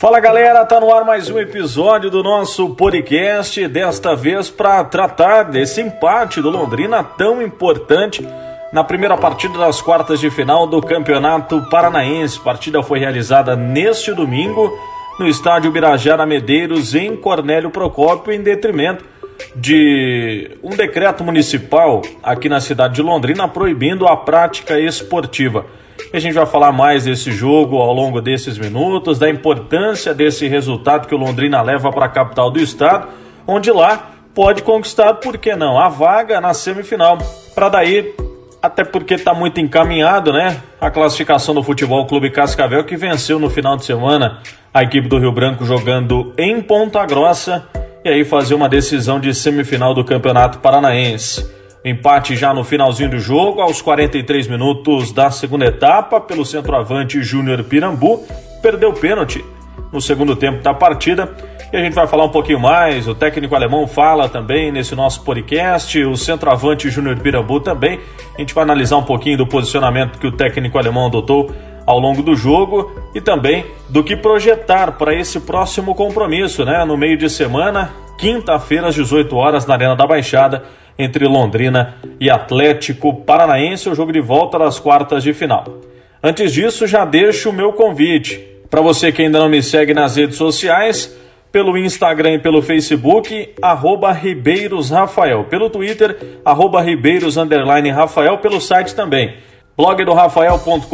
Fala galera, tá no ar mais um episódio do nosso podcast, desta vez para tratar desse empate do Londrina tão importante na primeira partida das quartas de final do Campeonato Paranaense. A partida foi realizada neste domingo no estádio Birajara Medeiros, em Cornélio Procópio, em detrimento de um decreto municipal aqui na cidade de Londrina proibindo a prática esportiva. E a gente vai falar mais desse jogo ao longo desses minutos, da importância desse resultado que o Londrina leva para a capital do estado, onde lá pode conquistar, por que não, a vaga na semifinal. Para daí, até porque está muito encaminhado, né? A classificação do Futebol Clube Cascavel que venceu no final de semana a equipe do Rio Branco jogando em Ponta Grossa e aí fazer uma decisão de semifinal do Campeonato Paranaense. Empate já no finalzinho do jogo, aos 43 minutos da segunda etapa, pelo centroavante Júnior Pirambu, perdeu pênalti no segundo tempo da partida. E a gente vai falar um pouquinho mais. O técnico alemão fala também nesse nosso podcast, o centroavante Júnior Pirambu também. A gente vai analisar um pouquinho do posicionamento que o técnico alemão adotou ao longo do jogo e também do que projetar para esse próximo compromisso, né? No meio de semana, quinta-feira às 18 horas na Arena da Baixada entre Londrina e Atlético Paranaense, o jogo de volta das quartas de final. Antes disso, já deixo o meu convite. Para você que ainda não me segue nas redes sociais, pelo Instagram e pelo Facebook, arroba Ribeiros Rafael. Pelo Twitter, arroba Ribeiros Rafael. Pelo site também, blog do Rafael.com.br.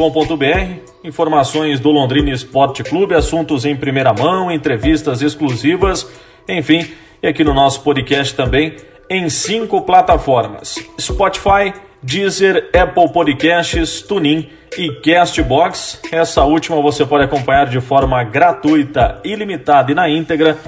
Informações do Londrina Esporte Clube, assuntos em primeira mão, entrevistas exclusivas, enfim. E aqui no nosso podcast também, em cinco plataformas: Spotify, Deezer, Apple Podcasts, TuneIn e Castbox. Essa última você pode acompanhar de forma gratuita, ilimitada e na íntegra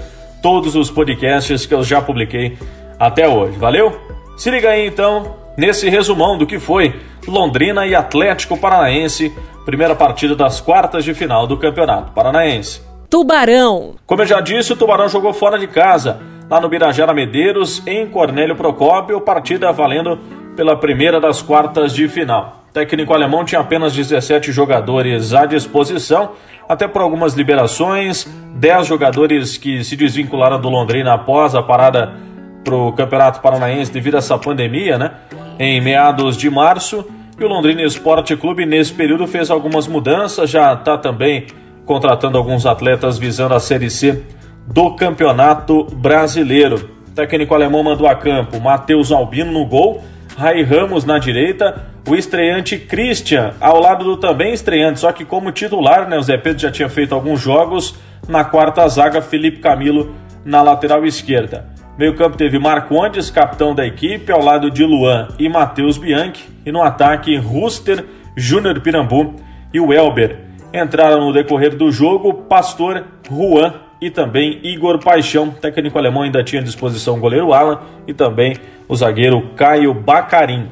todos os podcasts que eu já publiquei até hoje. Valeu? Se liga aí então nesse resumão do que foi Londrina e Atlético Paranaense, primeira partida das quartas de final do Campeonato Paranaense. Tubarão. Como eu já disse, o Tubarão jogou fora de casa lá no Birajara Medeiros, em Cornélio Procópio, partida valendo pela primeira das quartas de final. O técnico alemão tinha apenas 17 jogadores à disposição, até por algumas liberações, 10 jogadores que se desvincularam do Londrina após a parada para o Campeonato Paranaense devido a essa pandemia, né? Em meados de março, e o Londrina Esporte Clube nesse período fez algumas mudanças, já está também contratando alguns atletas visando a Série C do Campeonato Brasileiro. O técnico alemão mandou a campo Matheus Albino no gol, Rai Ramos na direita, o estreante Christian ao lado do também estreante, só que como titular, né? O Zé Pedro já tinha feito alguns jogos. Na quarta zaga, Felipe Camilo na lateral esquerda. Meio campo teve Marcondes, capitão da equipe, ao lado de Luan e Matheus Bianchi. E no ataque, Ruster, Júnior Pirambu e o Elber. Entraram no decorrer do jogo Pastor, Juan e também Igor Paixão. técnico alemão ainda tinha à disposição o goleiro Alan e também o zagueiro Caio Bacarim.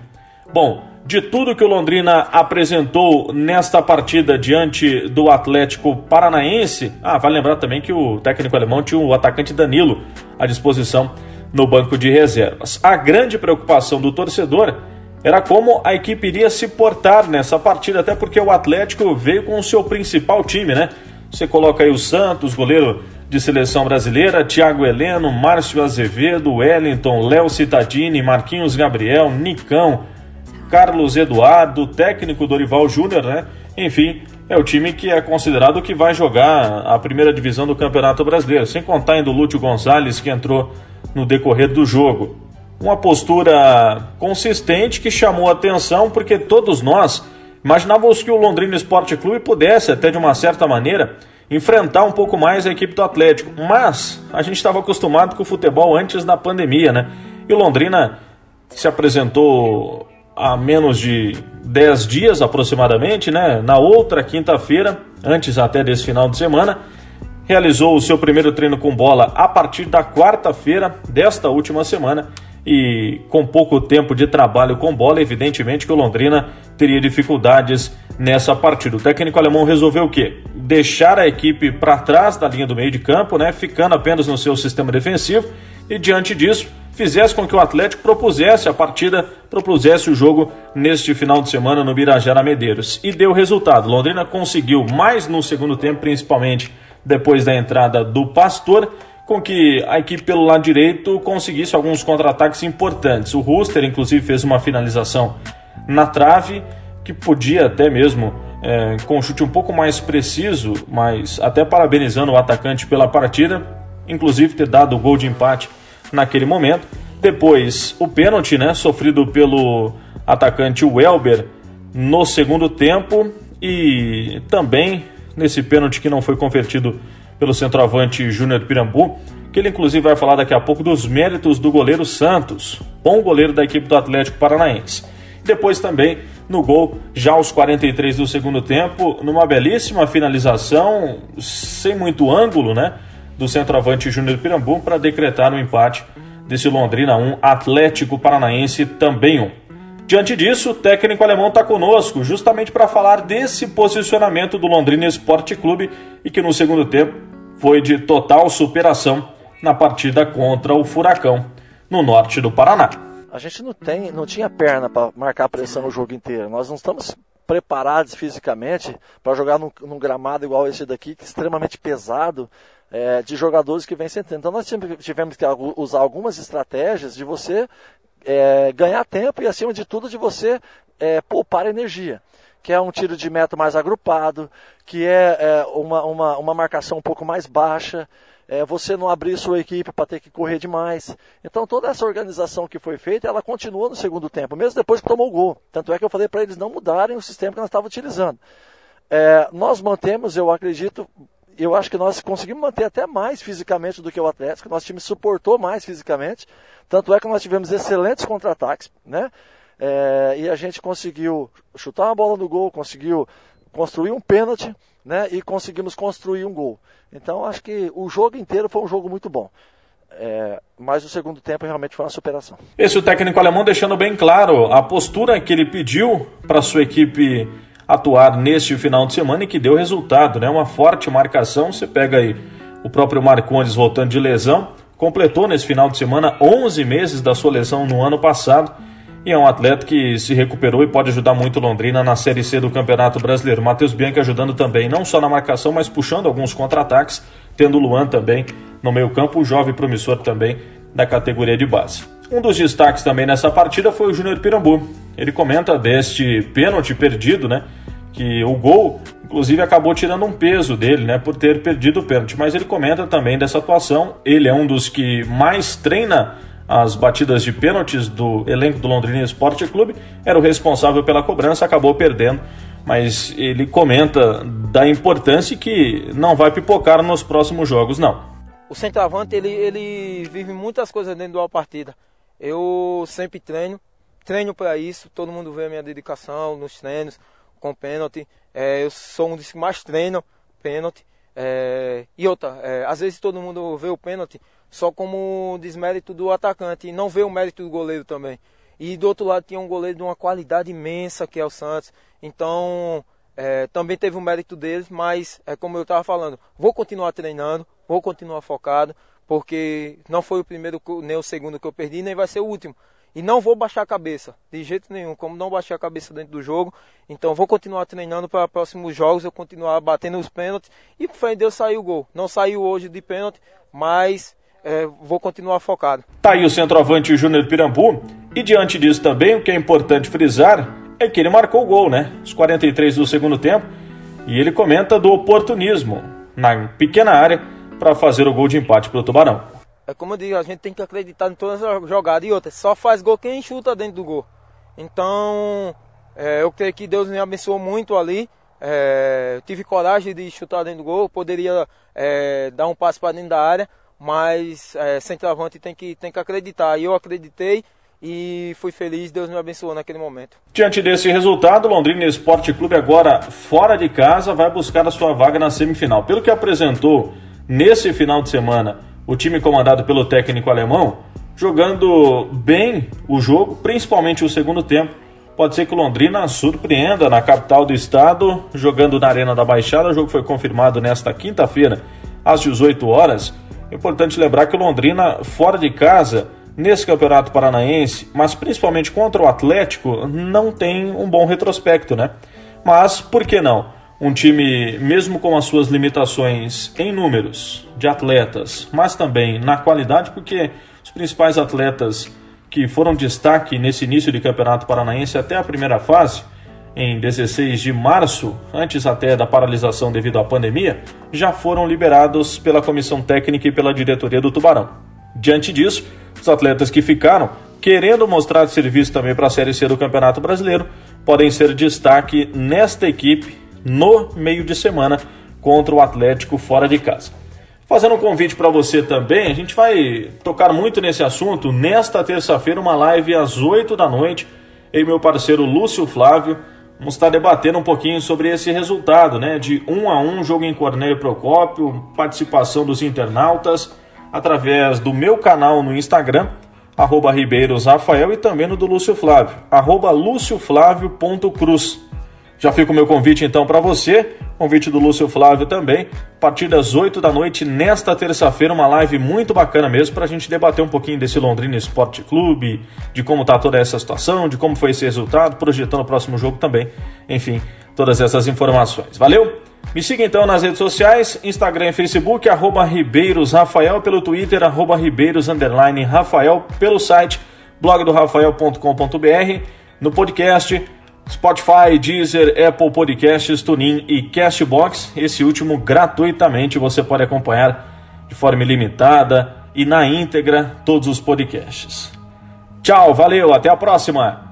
Bom, de tudo que o Londrina apresentou nesta partida diante do Atlético Paranaense, ah, vale lembrar também que o técnico alemão tinha o atacante Danilo à disposição no banco de reservas. A grande preocupação do torcedor era como a equipe iria se portar nessa partida, até porque o Atlético veio com o seu principal time, né? Você coloca aí o Santos, goleiro de seleção brasileira, Thiago Heleno, Márcio Azevedo, Wellington, Léo Cittadini, Marquinhos Gabriel, Nicão, Carlos Eduardo, técnico Dorival Júnior, né? Enfim, é o time que é considerado que vai jogar a primeira divisão do Campeonato Brasileiro, sem contar ainda o Lúcio Gonzalez que entrou no decorrer do jogo. Uma postura consistente que chamou atenção porque todos nós imaginávamos que o Londrina Esporte Clube pudesse, até de uma certa maneira, enfrentar um pouco mais a equipe do Atlético. Mas a gente estava acostumado com o futebol antes da pandemia, né? E o Londrina se apresentou há menos de 10 dias aproximadamente, né? Na outra quinta-feira, antes até desse final de semana, realizou o seu primeiro treino com bola a partir da quarta-feira desta última semana e com pouco tempo de trabalho com bola, evidentemente que o Londrina teria dificuldades nessa partida. O técnico alemão resolveu o quê? Deixar a equipe para trás da linha do meio de campo, né, ficando apenas no seu sistema defensivo e diante disso fizesse com que o Atlético propusesse a partida, propusesse o jogo neste final de semana no Birajara Medeiros. E deu resultado. Londrina conseguiu mais no segundo tempo, principalmente depois da entrada do Pastor, com que a equipe pelo lado direito conseguisse alguns contra-ataques importantes. O Rooster, inclusive, fez uma finalização na trave, que podia até mesmo, é, com um chute um pouco mais preciso, mas até parabenizando o atacante pela partida, inclusive ter dado o gol de empate naquele momento. Depois, o pênalti, né, sofrido pelo atacante Welber no segundo tempo e também nesse pênalti que não foi convertido pelo centroavante Júnior Pirambu, que ele inclusive vai falar daqui a pouco dos méritos do goleiro Santos, bom goleiro da equipe do Atlético Paranaense. Depois também no gol, já aos 43 do segundo tempo, numa belíssima finalização, sem muito ângulo, né, do centroavante Júnior Pirambu para decretar o um empate desse Londrina 1, Atlético Paranaense também 1. Diante disso, o técnico alemão está conosco, justamente para falar desse posicionamento do Londrina Esporte Clube e que no segundo tempo foi de total superação na partida contra o Furacão, no norte do Paraná. A gente não, tem, não tinha perna para marcar pressão o jogo inteiro. Nós não estamos preparados fisicamente para jogar num, num, gramado igual esse daqui, que é extremamente pesado, é, de jogadores que vêm sentando. Então nós tivemos que usar algumas estratégias de você é, ganhar tempo e, acima de tudo, de você é, poupar energia. Que é um tiro de meta mais agrupado, que é, é uma, uma, uma marcação um pouco mais baixa, é, você não abrir sua equipe para ter que correr demais. Então toda essa organização que foi feita, ela continua no segundo tempo, mesmo depois que tomou o gol. Tanto é que eu falei para eles não mudarem o sistema que nós estávamos utilizando. É, nós mantemos, eu acredito, eu acho que nós conseguimos manter até mais fisicamente do que o Atlético. Nosso time suportou mais fisicamente. Tanto é que nós tivemos excelentes contra-ataques, né? É, e a gente conseguiu chutar uma bola no gol, conseguiu construir um pênalti, né? E conseguimos construir um gol. Então acho que o jogo inteiro foi um jogo muito bom. É, mas o segundo tempo realmente foi uma superação. Esse o técnico alemão deixando bem claro a postura que ele pediu para sua equipe atuar neste final de semana e que deu resultado, né? Uma forte marcação. Você pega aí o próprio Marcondes voltando de lesão, completou nesse final de semana 11 meses da sua lesão no ano passado e é um atleta que se recuperou e pode ajudar muito Londrina na Série C do Campeonato Brasileiro. Matheus Bianchi ajudando também, não só na marcação, mas puxando alguns contra-ataques, tendo Luan também no meio-campo, o jovem promissor também da categoria de base. Um dos destaques também nessa partida foi o Júnior Pirambu. Ele comenta deste pênalti perdido, né? Que o gol, inclusive, acabou tirando um peso dele, né? Por ter perdido o pênalti. Mas ele comenta também dessa atuação. Ele é um dos que mais treina as batidas de pênaltis do elenco do Londrina Esporte Clube. Era o responsável pela cobrança, acabou perdendo. Mas ele comenta da importância que não vai pipocar nos próximos jogos, não. O centroavante, ele, ele vive muitas coisas dentro de uma partida. Eu sempre treino, treino para isso, todo mundo vê a minha dedicação nos treinos, com pênalti. É, eu sou um dos que mais treinam pênalti. É, e outra, é, às vezes todo mundo vê o pênalti só como desmérito do atacante e não vê o mérito do goleiro também. E do outro lado tinha um goleiro de uma qualidade imensa que é o Santos. Então é, também teve o mérito deles, mas é como eu estava falando, vou continuar treinando, vou continuar focado, porque não foi o primeiro nem o segundo que eu perdi, nem vai ser o último. E não vou baixar a cabeça, de jeito nenhum, como não baixei a cabeça dentro do jogo. Então vou continuar treinando para próximos jogos, eu continuar batendo os pênaltis. E por fé Deus saiu o gol. Não saiu hoje de pênalti, mas é, vou continuar focado. Tá aí o centroavante Júnior Pirambu. E diante disso também, o que é importante frisar é que ele marcou o gol, né? Os 43 do segundo tempo. E ele comenta do oportunismo na pequena área para fazer o gol de empate para o Tubarão. É como eu digo, a gente tem que acreditar em todas as jogadas. E outra, só faz gol quem chuta dentro do gol. Então, é, eu creio que Deus me abençoou muito ali. É, tive coragem de chutar dentro do gol. Poderia é, dar um passo para dentro da área. Mas é, centroavante tem que, tem que acreditar. E eu acreditei e fui feliz, Deus me abençoou naquele momento. Diante desse resultado, Londrina Esporte Clube agora fora de casa vai buscar a sua vaga na semifinal. Pelo que apresentou nesse final de semana o time comandado pelo técnico alemão, jogando bem o jogo, principalmente o segundo tempo. Pode ser que o Londrina surpreenda na capital do estado, jogando na Arena da Baixada. O jogo foi confirmado nesta quinta-feira, às 18 horas. Importante lembrar que o Londrina, fora de casa, nesse Campeonato Paranaense, mas principalmente contra o Atlético, não tem um bom retrospecto, né? Mas por que não? um time, mesmo com as suas limitações em números de atletas, mas também na qualidade, porque os principais atletas que foram destaque nesse início de Campeonato Paranaense até a primeira fase, em 16 de março, antes até da paralisação devido à pandemia, já foram liberados pela comissão técnica e pela diretoria do Tubarão. Diante disso, os atletas que ficaram, querendo mostrar serviço também para a Série C do Campeonato Brasileiro, podem ser destaque nesta equipe no meio de semana contra o Atlético fora de casa. Fazendo um convite para você também, a gente vai tocar muito nesse assunto nesta terça-feira, uma live às 8 da noite. Eu e meu parceiro Lúcio Flávio vamos estar debatendo um pouquinho sobre esse resultado, né? De um a um, jogo em Cornélio Procópio, participação dos internautas, através do meu canal no Instagram, arroba Ribeiros Rafael, e também no do Lúcio Flávio, arroba lucioflávio.cruz. Já fica o meu convite então para você, convite do Lúcio Flávio também, a partir das 8 da noite nesta terça-feira, uma live muito bacana mesmo para a gente debater um pouquinho desse Londrina Esporte Clube, de como está toda essa situação, de como foi esse resultado, projetando o próximo jogo também, enfim, todas essas informações. Valeu? Me siga então nas redes sociais, Instagram e Facebook, arroba Ribeiros Rafael, pelo Twitter, arroba Ribeiros Rafael, pelo site blogdorafael.com.br, no podcast Spotify, Deezer, Apple Podcasts, TuneIn e Castbox. Esse último gratuitamente você pode acompanhar de forma ilimitada e na íntegra todos os podcasts. Tchau, valeu, até a próxima!